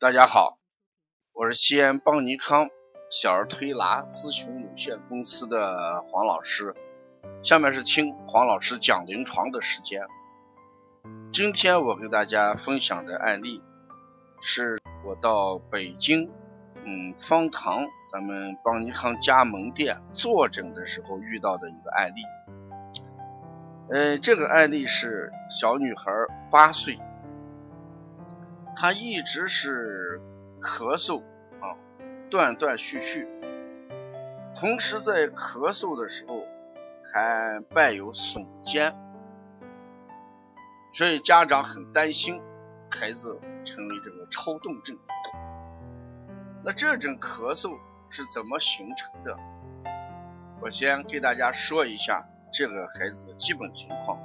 大家好，我是西安邦尼康小儿推拿咨询有限公司的黄老师。下面是听黄老师讲临床的时间。今天我跟大家分享的案例，是我到北京，嗯，方塘咱们邦尼康加盟店坐诊的时候遇到的一个案例。呃，这个案例是小女孩八岁。他一直是咳嗽啊，断断续续，同时在咳嗽的时候还伴有耸肩，所以家长很担心孩子成为这个抽动症。那这种咳嗽是怎么形成的？我先给大家说一下这个孩子的基本情况。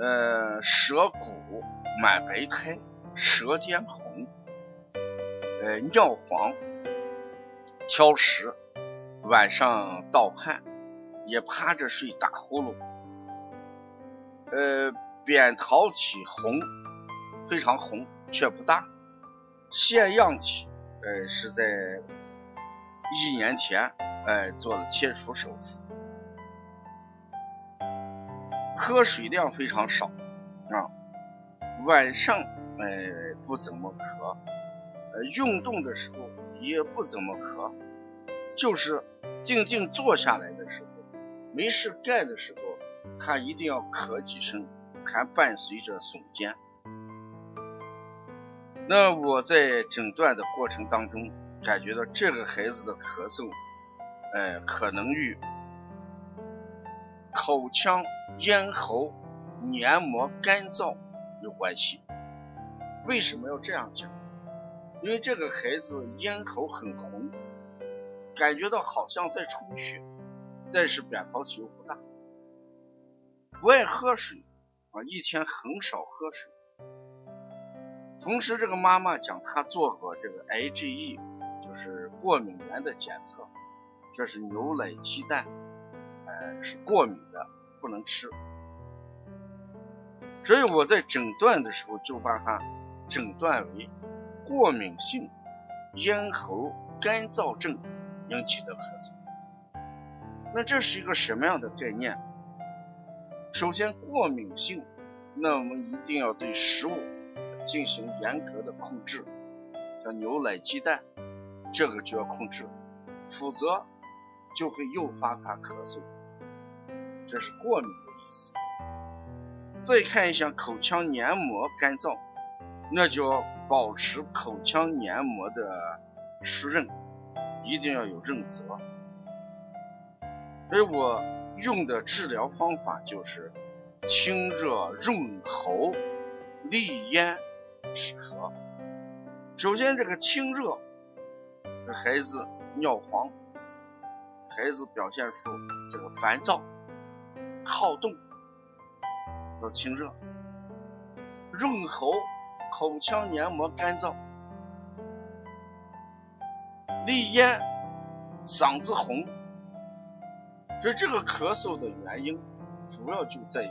呃，舌骨，满白苔。舌尖红，呃，尿黄，挑食，晚上盗汗，也趴着睡打呼噜，呃，扁桃体红，非常红却不大，腺样体，呃，是在一年前，哎，做了切除手术，喝水量非常少，啊，晚上。哎，不怎么咳，呃，运动的时候也不怎么咳，就是静静坐下来的时候，没事干的时候，他一定要咳几声，还伴随着耸肩。那我在诊断的过程当中，感觉到这个孩子的咳嗽，哎，可能与口腔咽喉黏膜干燥有关系。为什么要这样讲？因为这个孩子咽喉很红，感觉到好像在充血，但是扁桃体又不大，不爱喝水啊，一天很少喝水。同时，这个妈妈讲她做过这个 IgE，就是过敏原的检测，这是牛奶、鸡蛋，呃，是过敏的，不能吃。所以我在诊断的时候就把他。诊断为过敏性咽喉干燥症引起的咳嗽。那这是一个什么样的概念？首先，过敏性，那我们一定要对食物进行严格的控制，像牛奶、鸡蛋，这个就要控制，否则就会诱发他咳嗽。这是过敏的意思。再看一下口腔黏膜干燥。那就保持口腔黏膜的湿润，一定要有润泽。所以我用的治疗方法就是清热润喉、利咽止咳。首先，这个清热，这孩子尿黄，孩子表现出这个烦躁、好动，要清热，润喉。口腔黏膜干燥，利咽，嗓子红，所以这个咳嗽的原因主要就在于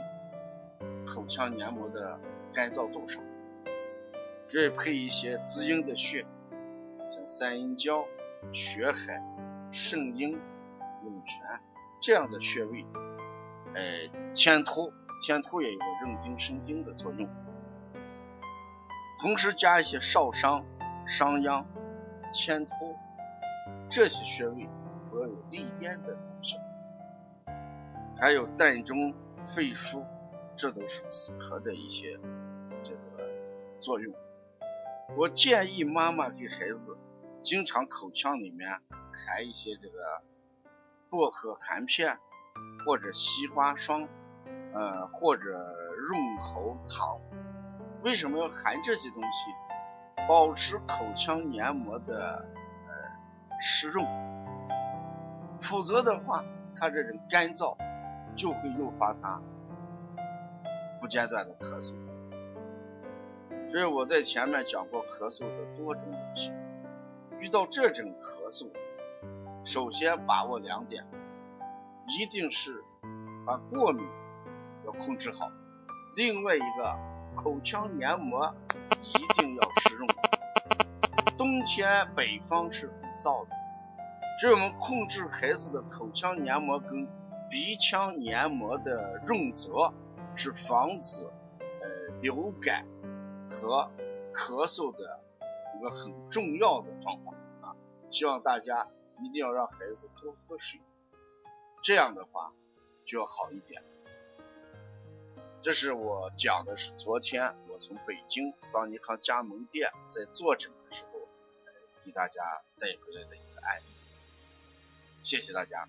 口腔黏膜的干燥度上。再配一些滋阴的穴，像三阴交、血海、肾阴、涌泉这样的穴位，哎，天突，天突也有个润精生津的作用。同时加一些少商、商鞅、牵突这些穴位，主要有利咽的功效，还有膻中、肺腧，这都是止咳的一些这个作用。我建议妈妈给孩子经常口腔里面含一些这个薄荷含片，或者西瓜霜，呃，或者润喉糖。为什么要含这些东西？保持口腔黏膜的呃湿润，否则的话，它这种干燥就会诱发它不间断的咳嗽。所以我在前面讲过咳嗽的多种类型，遇到这种咳嗽，首先把握两点，一定是把过敏要控制好，另外一个。口腔黏膜一定要湿润，冬天北方是很燥的，只有我们控制孩子的口腔黏膜跟鼻腔黏膜的润泽，是防止呃流感和咳嗽的一个很重要的方法啊！希望大家一定要让孩子多喝水，这样的话就要好一点。这是我讲的是昨天我从北京帮银行加盟店在坐诊的时候，给大家带回来的一个案例。谢谢大家。